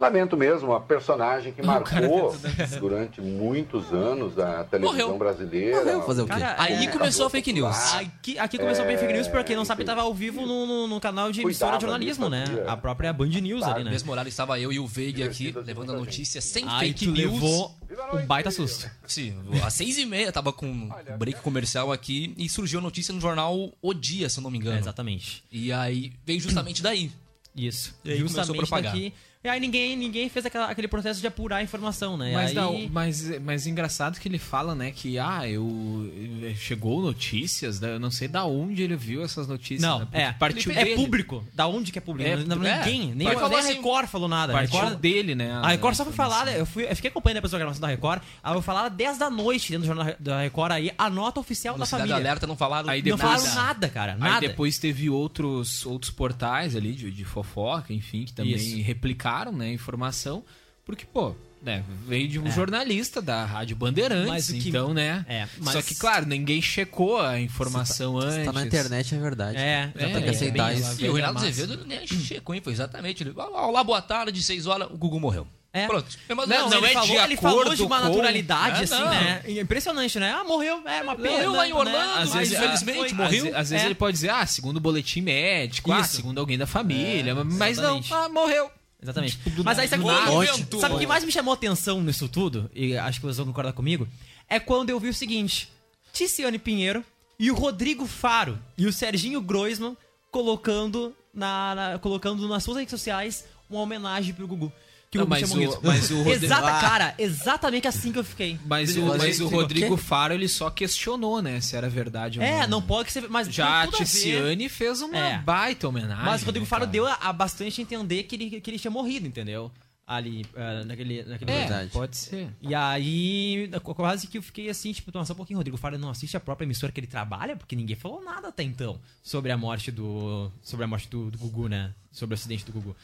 lamento mesmo, uma personagem que marcou durante muitos anos a televisão Morreu. brasileira. Morreu, fazer o quê? Cara, Aí é, começou a fake news. Aqui, aqui começou bem fake news, pra quem não sabe, tava ao vivo no, no, no canal de emissora de jornalismo, né? A própria Band News ali, né? mesmo horário estava eu e o Veiga aqui, levando a notícia sem Aí fake tu news. levou um baita susto. Sim, às seis e meia tava com um break comercial aqui e surgiu a notícia no jornal O Dia, se eu não me engano. É, exatamente. E aí veio justamente daí. Isso. E aí começou a Justamente propagar. daqui. E aí ninguém, ninguém fez aquela- aquele processo de apurar a informação, né? Mas, aí... não, mas, mas engraçado que ele fala, né, que ah, eu chegou notícias, da- eu não sei da onde ele viu essas notícias. Não, né, porque é. partiu é dele. público. Da onde que é público? É, não, é. ninguém, nem, nem falou a assim, Record falou nada. A Partiu Record, dele, né? a Record só foi falar, eu, fui, eu fiquei acompanhando depois da programação da Record, aí eu falar 10 da noite dentro do jornal da Record aí, a nota oficial No da família. Alerta não falaram Aí não depois- falaram nada, cara. Aí Nada. depois teve outros, outros portais ali de, de fofoca, enfim, que também Isso. replicaram, né, a informação. Porque, pô, né, veio de um É. jornalista da Rádio Bandeirantes, que- então, né? É, mas- Só que, claro, ninguém checou a informação antes. Se tá na internet é verdade. É, tem que exatamente. aceitar Bem, isso. E o Reinaldo Azevedo nem checou, hein? Foi exatamente. Ele, "Ah, Olá, boa tarde, seis horas, o Gugu morreu. É. Pronto. Mas Não, não ele é falou, de ele falou de uma com- naturalidade, É, assim, não. né? Impressionante, né? Ah, morreu, é uma pena. Morreu lá em Orlando, né? Às mas vezes, infelizmente às- morreu. Às, às vezes É. ele pode dizer, ah, segundo o boletim médico, ah, segundo alguém da família, mas não, ah, morreu. Exatamente. do Mas aí sabe, Do sabe o que mais me chamou atenção nisso tudo? E acho que vocês vão concordar comigo. É quando eu vi o seguinte: Ticiane Pinheiro e o Rodrigo Faro e o Serginho Groisman colocando, na, na- colocando nas suas redes sociais uma homenagem pro Gugu. Que o Não, Gugu mas o- mas o Rodrigo- Exata, Ah. cara, exatamente assim que eu fiquei. Mas o, Mas o Rodrigo? Faro, ele só questionou, né, se era verdade ou É, não pode ser. Mas Já a. Ticiane fez uma É. baita homenagem. Mas o Rodrigo né, Faro deu a, a bastante entender que ele, que ele tinha morrido, entendeu? Ali, eh, naquele, naquele É, Verdade. pode ser. E aí, quase que eu fiquei assim, tipo, nossa, só um pouquinho, Rodrigo Faro não assiste a própria emissora que ele trabalha, porque ninguém falou nada até então sobre a morte do. Sobre a morte do, do Gugu, né? Sobre o acidente do Gugu.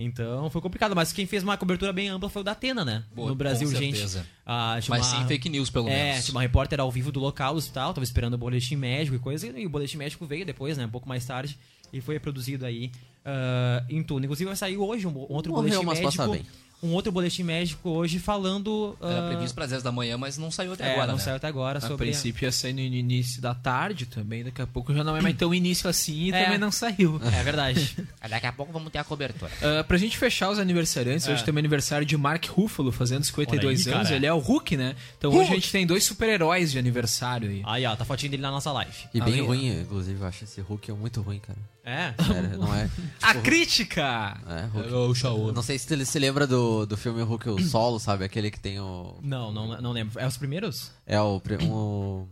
Então foi complicado, mas quem fez uma cobertura bem ampla foi o da Atena, né? Boa, no Brasil, com gente. Ah, Mas uma- sem fake news, pelo é, menos. tinha uma repórter ao vivo do local hospital, tava esperando o boletim médico e coisa, e o boletim médico veio depois, né? Um pouco mais tarde, e foi reproduzido aí ah, em tudo. Inclusive vai sair hoje um, outro Morreu, boletim mas passa médico. bem. Um outro boletim médico hoje falando. Era ah, previsto para as 10 da manhã, mas não saiu até é, agora, não né? saiu até agora A sobre. princípio ia sair no início da tarde também, daqui a pouco já não é mais tão início assim e É. também não saiu. É verdade. Daqui a pouco vamos ter a cobertura. Uh, pra gente fechar os aniversariantes, É. hoje também é aniversário de Mark Ruffalo, fazendo 52 Olha aí, anos. cara. Ele é o Hulk, né? Então Hulk! hoje a gente tem dois super-heróis de aniversário aí. Aí, ó, tá fotinho dele na nossa live. E bem Ali, ruim, inclusive, eu acho esse Hulk muito ruim, cara. É? Sério, não é. A tipo, crítica! É, Hulk. O Shaoran. Não sei se ele se lembra do, do filme Hulk o Solo, sabe? Aquele que tem o. Não, não, não lembro. É os primeiros? É o. o-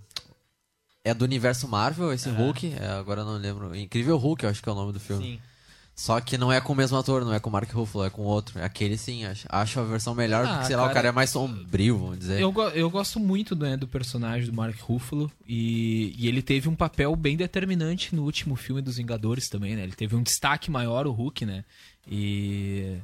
é do universo Marvel, esse Hulk. É, agora eu não lembro. Incrível Hulk, eu acho que é o nome do filme. Sim. Só que não é com o mesmo ator, não é com o Mark Ruffalo, é com outro. Aquele sim, acho, acho a versão melhor, Ah, porque sei lá, o cara, cara é mais sombrio, vamos dizer. Eu, eu gosto muito né, do personagem do Mark Ruffalo e, e ele teve um papel bem determinante no último filme dos Vingadores também, né? Ele teve um destaque maior, o Hulk, né? E,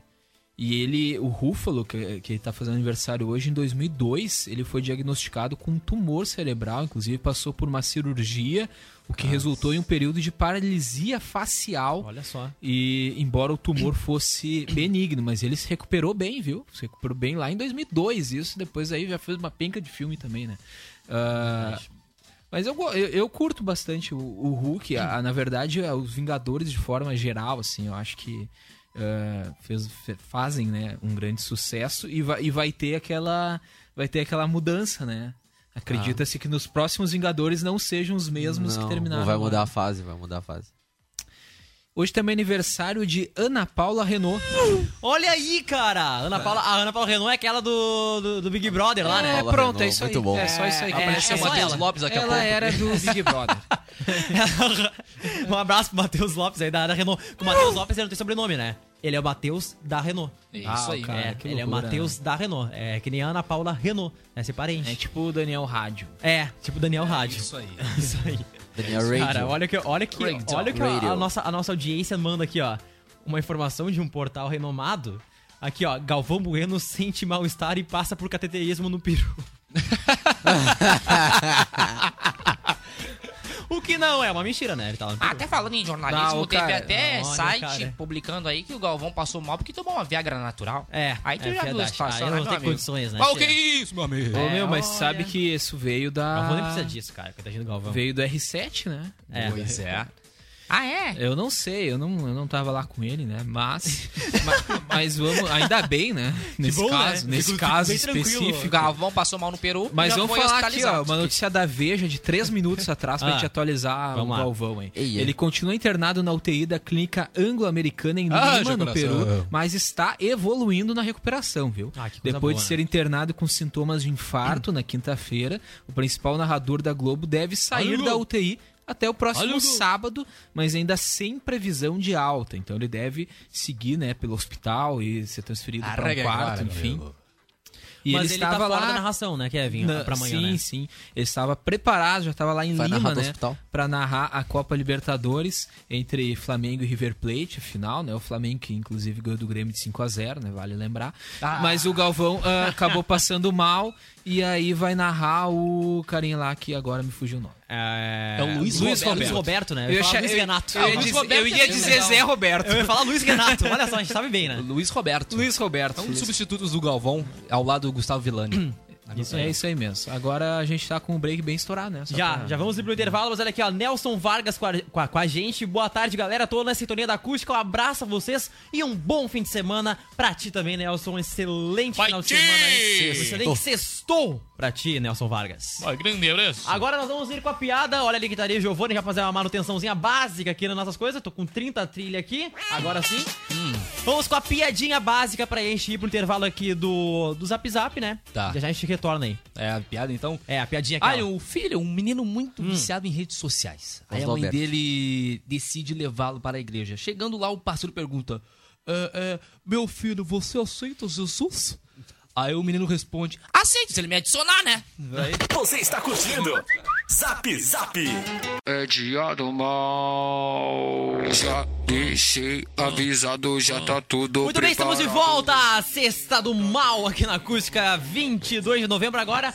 e ele, o Ruffalo, que, que tá fazendo aniversário hoje, em 2002, ele foi diagnosticado com um tumor cerebral, inclusive passou por uma cirurgia, o que resultou em um período de paralisia facial. Olha só. E embora o tumor fosse benigno, mas ele se recuperou bem, viu? Se recuperou bem lá em 2002. Isso depois aí já fez uma penca de filme também, né? Ah, mas eu, eu, eu curto bastante o, o Hulk. A- a- na verdade, a- os Vingadores de forma geral, assim, eu acho que ah, fez- fe- fazem, né, um grande sucesso e vai, e vai ter aquela vai ter aquela mudança, né? Acredita-se que nos próximos Vingadores não sejam os mesmos não, que terminaram. não vai agora. mudar a fase, vai mudar a fase. Hoje também é aniversário de Ana Paula Renault. Olha aí, cara! Ana Paula, a Ana Paula Renault é aquela do, do, do Big Brother lá, né? Paula pronto, é Renault, isso muito aí. bom. É só isso aí. É, é, apareceu é Matheus ela. Lopes daqui a Ela pouco. era do Big Brother. um abraço pro Matheus Lopes aí da, da Renault. Com o Matheus Lopes ele não tem sobrenome, né? Ele é o Matheus da Renault. Isso Ah, aí. cara, é, que ele é o loucura, Matheus da Renault. É que nem a Ana Paula Renault, né? Ser parente. É tipo o Daniel Rádio. É, tipo Daniel Rádio. Isso aí. Isso aí. Daniel Radio. Cara, olha que, olha que, Radio. olha que a, a nossa, a nossa audiência manda aqui, ó. Uma informação de um portal renomado. Aqui, ó. Galvão Bueno sente mal-estar e passa por cateterismo no peru. que não é uma mentira, né? Ele tá no peru. Até falando em jornalismo, Não, teve cara, até olha, site cara. publicando aí que o Galvão passou mal porque tomou uma Viagra natural. É, Aí tu é já viu a situação, né, não tem condições, né? Mas o que é isso, meu amigo? Ô, meu, mas olha. sabe que isso veio da. Galvão nem precisa disso, cara. Coitadinho do Galvão. Veio do R7, né? É. Pois é. Ah, é? Eu não sei, eu não, eu não tava lá com ele, né? Mas. ma- mas, vamos. Ainda bem, né? Nesse bom, né? caso, nesse Fico- caso específico. Galvão passou mal no Peru. Mas vamos falar aqui, ó, uma notícia da Veja de três minutos atrás pra Ah, gente atualizar o lá. Galvão aí. Ei, ei. Ele continua internado na UTI da clínica anglo-americana em Ah, Lima, no. Peru, mas está evoluindo na recuperação, viu? Ah, que coisa Depois boa, de ser internado com sintomas de infarto na quinta-feira, o principal narrador da Globo deve sair Alô? da UTI até o próximo sábado, mas ainda sem previsão de alta. Então ele deve seguir, né, pelo hospital e ser transferido para um quarto, enfim. E Mas ele, ele tá estava fora lá da narração, né, Kevin? Na- Pra amanhã, sim, né? sim. Ele estava preparado, já estava lá em Vai Lima, né? hospital. Pra narrar a Copa Libertadores entre Flamengo e River Plate, a final, né? O Flamengo que inclusive ganhou do Grêmio de 5 a 0 né? Vale lembrar. Ah. Mas o Galvão ah, acabou passando mal e aí vai narrar o carinha lá que agora me fugiu o nome. É, É o Luiz Luiz Roberto. Luiz Roberto, né? Eu Eu ia ia- Luiz Renato. eu ia Ah, Luiz dizer- eu ia é dizer legal. Zé Roberto. Eu ia falar Luiz Renato. Olha só, a gente sabe bem, né? Luiz Roberto. Luiz Roberto. É um dos substitutos do Galvão, ao lado do Gustavo Villani. Isso é isso aí mesmo. Agora a gente tá com o break bem estourado, né? Só Já, pra- já vamos ir pro intervalo, mas olha aqui, ó, Nelson Vargas com a, com a- com a gente. Boa tarde, galera. Tô na sintonia da acústica. Um abraço a vocês e um bom fim de semana pra ti também, Nelson. Um excelente Vai final de semana aí. Um Sextou. excelente sextou pra ti, Nelson Vargas. Vai, grande abraço. Agora nós vamos ir com a piada. Olha ali que estaria Giovanni já fazer uma manutençãozinha básica aqui nas nossas coisas. Tô com 30 trilha aqui. Agora sim. Vamos com a piadinha básica pra gente ir pro intervalo aqui do, do Zap Zap, né? Tá. Já já a gente retorna aí. É a piada, então? É, a piadinha Ah, aqui. o filho, um menino muito viciado em redes sociais. Aí a mãe dele decide levá-lo para a igreja. Chegando lá, o pastor pergunta: "É, é, Meu filho, você aceita Jesus? Aí o menino responde: Aceito, se ele me adicionar, né? Você está curtindo Zap Zap. É dia do mal. Já deixei avisado, já tá tudo Muito bem, estamos de preparado. volta! Sexta do Mal aqui na Acústica, 22 de novembro agora.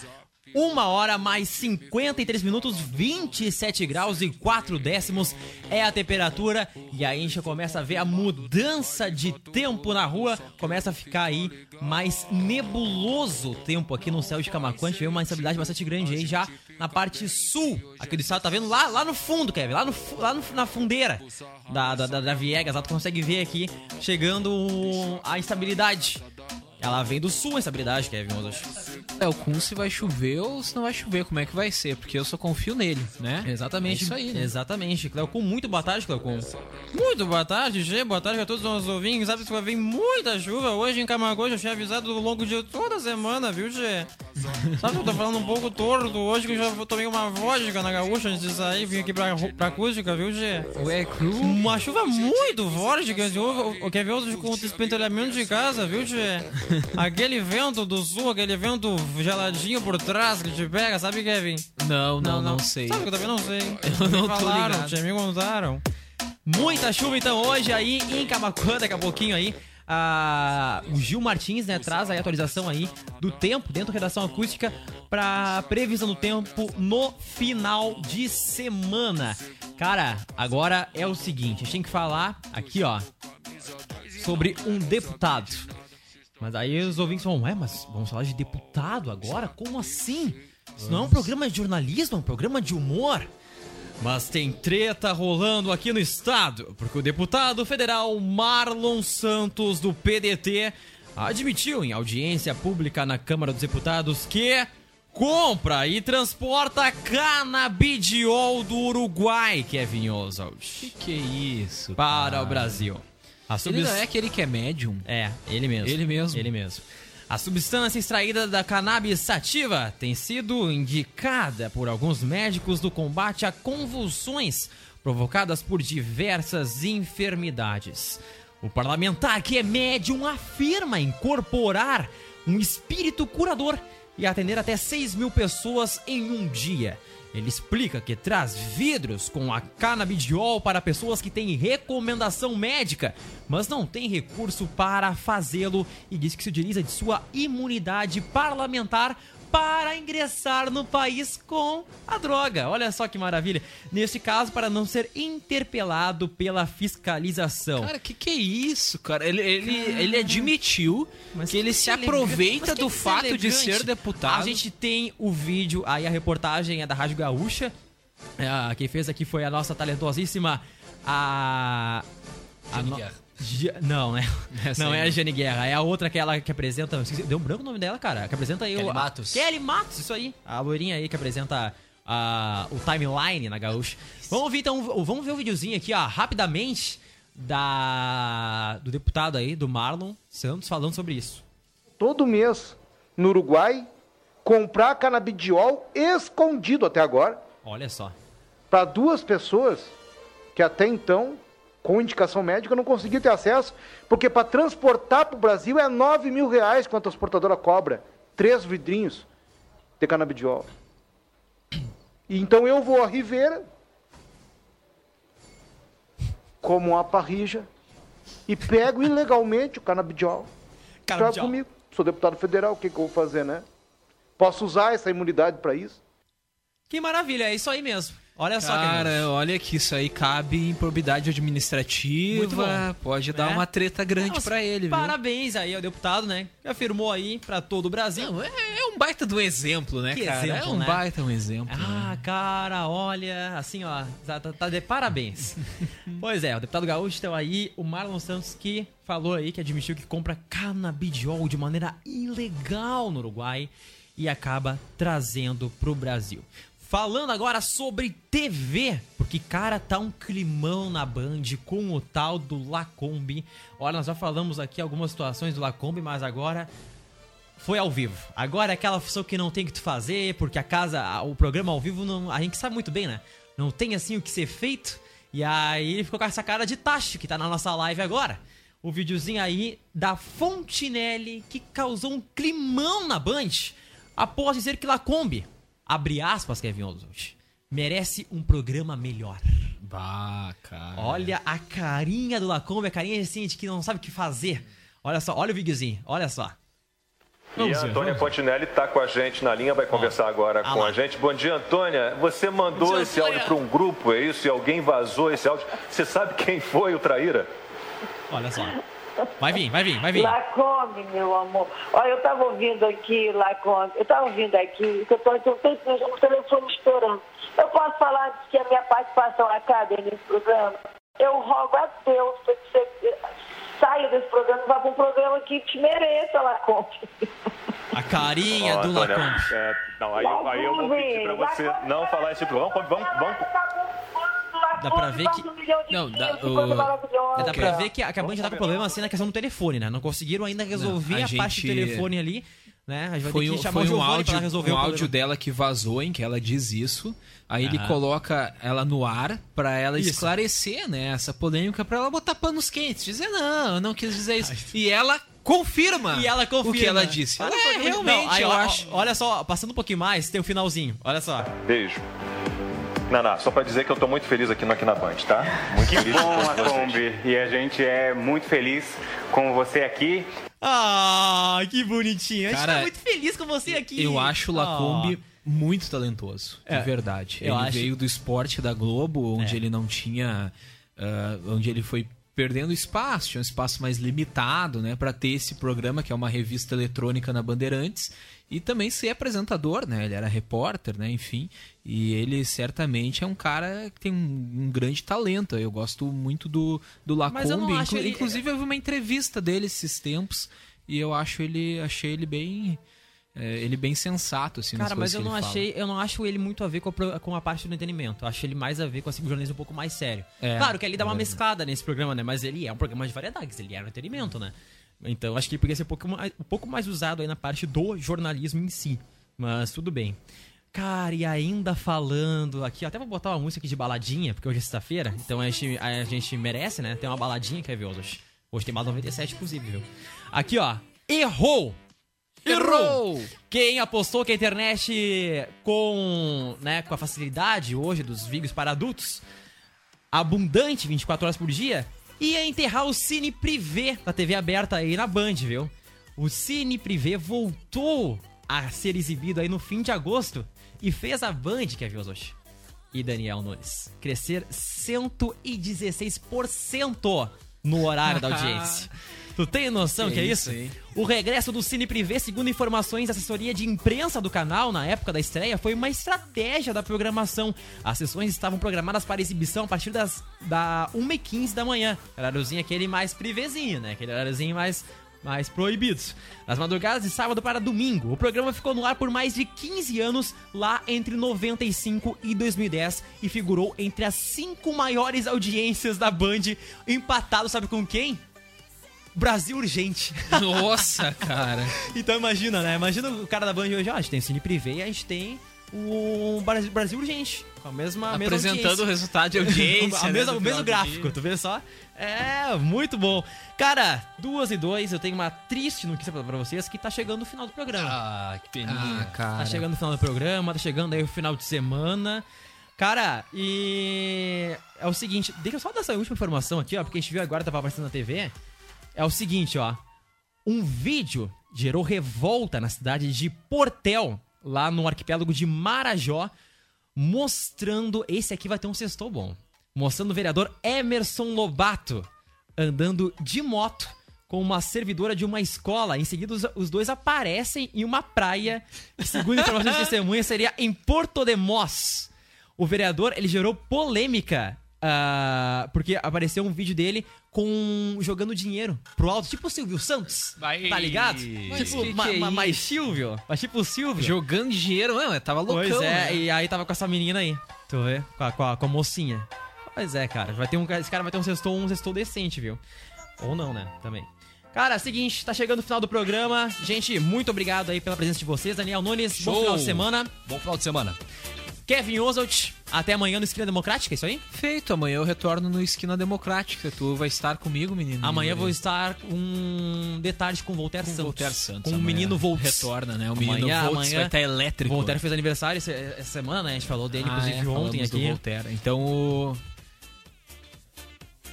Uma hora mais 53 minutos, 27 graus e 4 décimos é a temperatura. E a gente começa a ver a mudança de tempo na rua. Começa a ficar aí mais nebuloso o tempo aqui no céu de Camacuã. A gente vê uma instabilidade bastante grande aí já na parte sul. Aqui do estado, tá vendo lá, lá no fundo, Kevin? Lá, no, lá no- na fundeira da, da, da, da Viegas. Lá tu consegue ver aqui chegando a instabilidade. Ela vem do sul, a instabilidade, Kevin Mozart. É, o Kun se vai chover ou se não vai chover, como é que vai ser? Porque eu só confio nele, né? Exatamente. É isso aí, né? Exatamente. Cleocum, muito boa tarde, Cleocum. Muito boa tarde, Gê. Boa tarde a todos os nossos ouvintes. Sabe que vai vir muita chuva hoje em Camagoja. Eu tinha avisado ao longo de toda a semana, viu, Gê? Sabe que eu tô falando um pouco torto hoje, que eu já tomei uma vodka na gaúcha antes de sair. Vim aqui pra, pra acústica, viu, Gê? Ué, cru. Uma chuva muito forte, que o, o Kevin hoje com o despentelhamento de casa, viu, Gê? Aquele vento do sul, aquele vento geladinho por trás que te pega, sabe, Kevin? Não, não, não, sei. Sabe que eu também não sei. Eu não Me tô falaram, ligado. tia, me contaram. Muita chuva então hoje aí em Camacuã, daqui a pouquinho aí. Ah, o Gil Martins, né, traz aí a atualização aí do tempo dentro da redação acústica pra previsão do tempo no final de semana. Cara, agora é o seguinte, a gente tem que falar aqui, ó, sobre um deputado. Mas aí os ouvintes vão, ué, mas vamos falar de deputado agora? Como assim? Isso não é um programa de jornalismo, é um programa de humor. Mas tem treta rolando aqui no estado, porque o deputado federal Marlon Santos, do PDT, admitiu em audiência pública na Câmara dos Deputados que compra e transporta canabidiol do Uruguai, Kevin Oswald. Que que é isso? Para cara? o Brasil. A Ele não é aquele que é médium? É, ele mesmo. Ele mesmo. Ele mesmo. A substância extraída da cannabis sativa tem sido indicada por alguns médicos do combate a convulsões provocadas por diversas enfermidades. O parlamentar, que é médium, afirma incorporar um espírito curador e atender até 6 mil pessoas em um dia. Ele explica que traz vidros com a canabidiol para pessoas que têm recomendação médica, mas não tem recurso para fazê-lo e diz que se utiliza de sua imunidade parlamentar para ingressar no país com a droga. Olha só que maravilha. Neste caso, para não ser interpelado pela fiscalização. Cara, que que é isso, cara? Ele, ele, ele admitiu Mas que ele se elegante. aproveita do fato de ser deputado. A gente tem o vídeo, aí a reportagem é da Rádio Gaúcha. É, quem fez aqui foi a nossa talentosíssima a a no- Guerra. Ja- Não, né? Essa Não aí é a. Jane Guerra, é a outra que ela que apresenta. Deu um branco o nome dela, cara. Que apresenta aí Kelly o. Matos. Kelly Matos, isso aí. A loirinha aí que apresenta a, o timeline na Gaúcha. Vamos ouvir então, vamos ver o videozinho aqui, ó, rapidamente, da do deputado aí, do Marlon Santos, falando sobre isso. todo mês no Uruguai comprar canabidiol escondido até agora Olha só. para duas pessoas que até então, com indicação médica, não conseguiam ter acesso, porque para transportar para o Brasil é 9 mil reais quanto a transportadora cobra. três vidrinhos de canabidiol. Então eu vou à Ribeira, como uma parrija, e pego ilegalmente o canabidiol. Trago Canabidiol. comigo. Sou deputado federal, o que, que eu vou fazer, né? Posso usar essa imunidade para isso? Que maravilha, é isso aí mesmo. Olha só, Cara, Canhoto. olha que isso aí cabe em improbidade Muito administrativa. bom. Pode dar Né? uma treta grande pra ele, viu? Parabéns aí ao deputado, né? Que afirmou aí pra todo o Brasil. Não, é, é um baita do exemplo, né, Que cara? exemplo, é um né? baita um exemplo. Ah, cara, olha, assim, ó, tá, tá- tá de parabéns. pois é, o deputado gaúcho então aí, o Marlon Santos que falou aí que admitiu que compra canabidiol de maneira ilegal no Uruguai e acaba trazendo pro Brasil. Falando agora sobre TV, porque cara, tá um climão na Band com o tal do Lacombe. Olha, nós já falamos aqui algumas situações do Lacombe, mas agora foi ao vivo. Agora é aquela função que não tem que tu fazer, porque a casa, o programa ao vivo, não, a gente sabe muito bem, né? Não tem assim o que ser feito. E aí ele ficou com essa cara de tacho que tá na nossa live agora. O videozinho aí da Fontinelli que causou um climão na Band após dizer que Lacombe, abre aspas, Kevin Oswald, merece um programa melhor. Bah, cara. Olha a carinha do Lacombe, a carinha assim de que não sabe o que fazer. Olha só, olha o videozinho, olha só. E a Antônia Fontinelli está com a gente na linha, vai conversar agora Ah com lá. a gente. Bom dia, Antônia. Você mandou dia, esse áudio para um grupo, é isso? E alguém vazou esse áudio. Você sabe quem foi o traíra? Olha só. Vai vir, vai vir, vai vir. Lacombe, meu amor. Olha, eu estava ouvindo aqui, Lacombe, eu estava ouvindo aqui, que eu estou já no telefone esperando. Eu posso falar de que a minha participação acaba nesse programa? Eu rogo a Deus para que você saia desse programa e vá para um programa que te mereça, Lacombe. A carinha Ó, do Antônia, Lacombe. é, não, aí, eu- aí eu vou pedir para você não falar esse tipo. Vamos, vamos, vamos. Dá pra ver que. Não, dá, Dá pra ver que a, que a Band tá com problema assim na questão do telefone, né? Não conseguiram ainda resolver Não, a a, parte do gente- telefone ali, né? A gente vai Foi ter um, que chamar foi o um áudio, pra resolver um o áudio dela que vazou em que ela diz isso. Aí ele Aham. coloca ela no ar pra ela Isso. esclarecer, né, essa polêmica pra ela botar panos quentes, dizer não, eu não quis dizer isso. E ela confirma. E ela confirma. o que ela disse. É, realmente, Não, aí, eu ó, acho. Olha só, passando um pouquinho mais, tem o finalzinho. Olha só. Beijo. Naná, só para dizer que eu estou muito feliz aqui no Aqui na Band, tá? Muito Que feliz bom, vocês. Lacombe. E a gente é muito feliz com você aqui. Ah, que bonitinho. A gente Cara, tá muito feliz com você aqui. Eu acho o Lacombe muito talentoso, de É, verdade. eu Ele acho- veio do esporte da Globo, onde É. ele não tinha. ah, onde ele foi perdendo espaço, tinha um espaço mais limitado, né, para ter esse programa que é uma revista eletrônica na Bandeirantes e também ser apresentador, né? Ele era repórter, né, enfim, e ele certamente é um cara que tem um, um grande talento. Eu gosto muito do do Lacombe, acho Inclu- ele- inclusive eu vi uma entrevista dele esses tempos e eu acho ele achei ele bem é, ele bem sensato, assim, Cara, mas eu não ele fala. achei, eu não acho ele muito a ver com a, com a parte do entretenimento. Eu acho ele mais a ver com assim, o jornalismo um pouco mais sério. É, claro que ele dá uma é mesclada nesse programa, né? Mas ele é um programa de variedades, ele é um entretenimento, né? Então acho que ele poderia ser um pouco, mais, um pouco mais usado aí na parte do jornalismo em si. Mas tudo bem. Cara, e ainda falando aqui, até vou botar uma música aqui de baladinha, porque hoje é sexta-feira, então a gente, a gente merece, né? Tem uma baladinha que é ver hoje. Hoje tem bala 97, inclusive, viu? Aqui, ó. Errou! Errou! Quem apostou que a internet com, né, com a facilidade hoje dos vídeos para adultos, abundante 24 horas por dia, ia enterrar o Cine Privé da TV aberta aí na Band, viu? O Cine Privé voltou a ser exibido aí no fim de agosto e fez a Band, Kevin Ozoshi e Daniel Nunes crescer 116% no horário da audiência. Tu tem noção que, Que é isso, hein? O regresso do Cine Privé, segundo informações da assessoria de imprensa do canal na época da estreia, foi uma estratégia da programação. As sessões estavam programadas para exibição a partir das da 1h15 da manhã. Horáriozinho aquele mais privezinho, né? Aquele horáriozinho mais, mais proibido. Nas madrugadas de sábado para domingo. O programa ficou no ar por mais de 15 anos, lá entre 95 e 2010, e figurou entre as cinco maiores audiências da Band, empatado, sabe com quem? Brasil Urgente. Nossa, cara. então imagina, né? Imagina o cara da Band hoje, ó, a gente tem o Cine Privé e a gente tem o Brasil, Brasil Urgente. A mesma, a mesma Apresentando audiência. o resultado de audiência, a né, mesma, do o mesmo gráfico, tu vê só? É, muito bom. Cara, duas e dois, eu tenho uma triste notícia pra, pra vocês que tá chegando o final do programa. Ah, que peninha. Ah, cara. Tá chegando o final do programa, tá chegando aí o final de semana. Cara, e é o seguinte, deixa eu só dar essa última informação aqui, ó, porque a gente viu agora, tava aparecendo na TV. É o seguinte, ó. Um vídeo gerou revolta na cidade de Portel, lá no arquipélago de Marajó, mostrando. Esse aqui vai ter um sextou bom. Mostrando o vereador Emerson Lobato andando de moto com uma servidora de uma escola. Em seguida, os, dois aparecem em uma praia que, segundo informações de testemunha, seria em Porto de Mós. O vereador, ele gerou polêmica, ah, porque apareceu um vídeo dele com jogando dinheiro pro alto, tipo o Silvio Santos, Vai. tá ligado? Mas tipo, que ma- que é ma- mais Silvio, mas tipo o Silvio. Jogando dinheiro, não, eu tava loucão, Pois é, né? e aí tava com essa menina aí, tu vê? Com a, com a, com a mocinha. Pois é, cara, vai ter um, esse cara vai ter um sextou, um sextou decente, viu? Ou não, né? Também. Cara, seguinte, tá chegando o final do programa. Gente, muito obrigado aí pela presença de vocês. Daniel Nunes, bom Show. final de semana. Bom final de semana. Kevin Oswald, até amanhã no Esquina Democrática, é isso aí? Feito, amanhã eu retorno no Esquina Democrática. Tu vai estar comigo, menino? Amanhã eu vou estar um detalhe com o Voltaire Com Santos. Voltaire Santos, Com o amanhã. menino Volts. Retorna, né? O menino amanhã, Volts amanhã, vai estar elétrico. Voltaire fez aniversário esse- essa semana, né? A gente falou dele, Ah, inclusive, é, ontem aqui. Voltaire. Então o...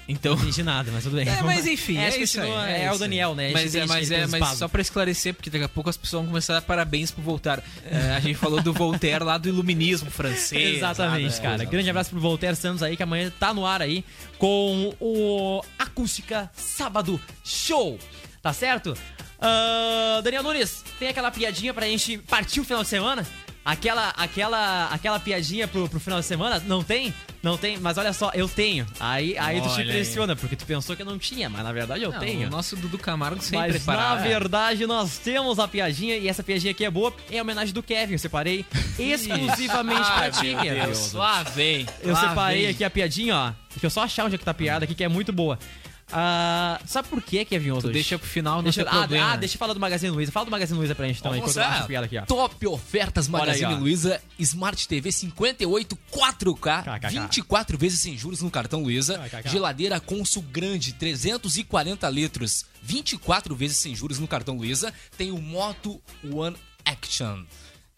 Então... Não entendi nada, mas tudo bem. É, mas enfim, é, que isso aí. continua- é, isso o Daniel, né? Gente Mas é, mas, é, mas só pra esclarecer, porque daqui a pouco as pessoas vão começar a dar parabéns pro Voltaire. É, a gente falou do Voltaire lá do iluminismo francês. Exatamente, lá, cara. né? Grande abraço pro Voltaire Santos aí, que amanhã tá no ar aí com o Acústica Sábado Show. Tá certo? Ah, Daniel Nunes, tem aquela piadinha pra gente partir o final de semana? Aquela, aquela, aquela piadinha pro, pro final de semana? Não tem? Não tem? Mas olha só, eu tenho. Aí, aí tu te aí. impressiona, porque tu pensou que eu não tinha, mas na verdade eu Não, tenho. O nosso Dudu Camargo sempre Mas na preparado. verdade nós temos a piadinha e essa piadinha aqui é boa. É homenagem do Kevin. Eu separei exclusivamente pra ti, meu. Deus. Lá vem. Eu lá separei vem. aqui a piadinha, ó. Deixa eu só achar onde é que tá a piada aqui, que é muito boa. Ah, sabe por que, Kevin Oswald? deixa pro final, não deixa, ah, problema. Ah, deixa eu falar do Magazine Luiza. Fala do Magazine Luiza pra gente então, Vamos enquanto eu aqui, ó. Top ofertas Magazine aí. Luiza, Smart TV 58 4K, KKK. 24 vezes sem juros no cartão Luiza, geladeira Consul grande, 340 litros, 24 vezes sem juros no cartão Luiza, tem o Moto One Action.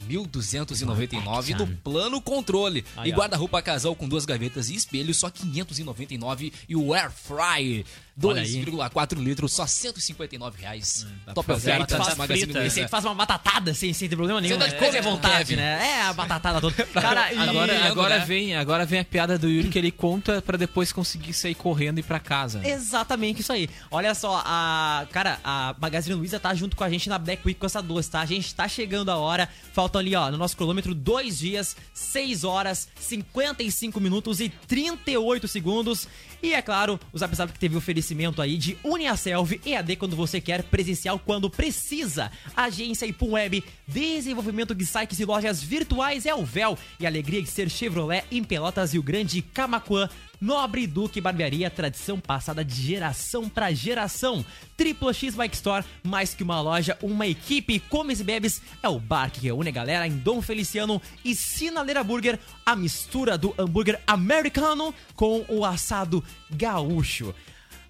1.299 no plano controle. Aí, e guarda-roupa casal com duas gavetas e espelho, só 599. E o Air Fry, Olha aí. 2,4 litros, só 159 reais. dá Top ofertas faz Magazine frita. Esse aí faz uma batatada sem, sem ter problema nenhum. Você tá de né? à com vontade, Kevin. né? É, a batatada toda. Cara, e... Agora, Lindo, agora, né? vem, agora vem a piada do Yuri que ele conta pra depois conseguir sair correndo e ir pra casa. Exatamente isso aí. Olha só, a cara, a Magazine Luiza tá junto com a gente na Black Week Costa Doce, tá? A gente tá chegando a hora. Faltam ali, ó, no nosso cronômetro, dois dias, 6 horas, 55 minutos e 38 segundos. E é claro, o Zap Zap que teve oferecimento aí de UniaSelv EAD quando você quer, presencial quando precisa. Agência Ipum Web, desenvolvimento de sites e lojas virtuais é o véu. E alegria de ser Chevrolet em Pelotas e o Grande Camaquã. Nobre Duque Barbearia, tradição passada de geração pra geração. Triplo X Bike Store, mais que uma loja, uma equipe. Comes e bebes é o bar que reúne a galera em Dom Feliciano e Sinaleira Burger, a mistura do hambúrguer americano com o assado gaúcho.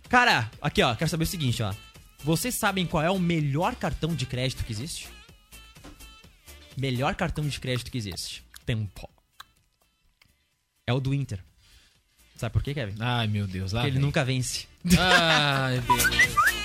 Cara, aqui ó, quero saber o seguinte, ó. Vocês sabem qual é o melhor cartão de crédito que existe? Melhor cartão de crédito que existe. Tempo. É o do Inter. Sabe por quê, Kevin? Ai, meu Deus. Porque ele vem. nunca vence. Ai, beleza.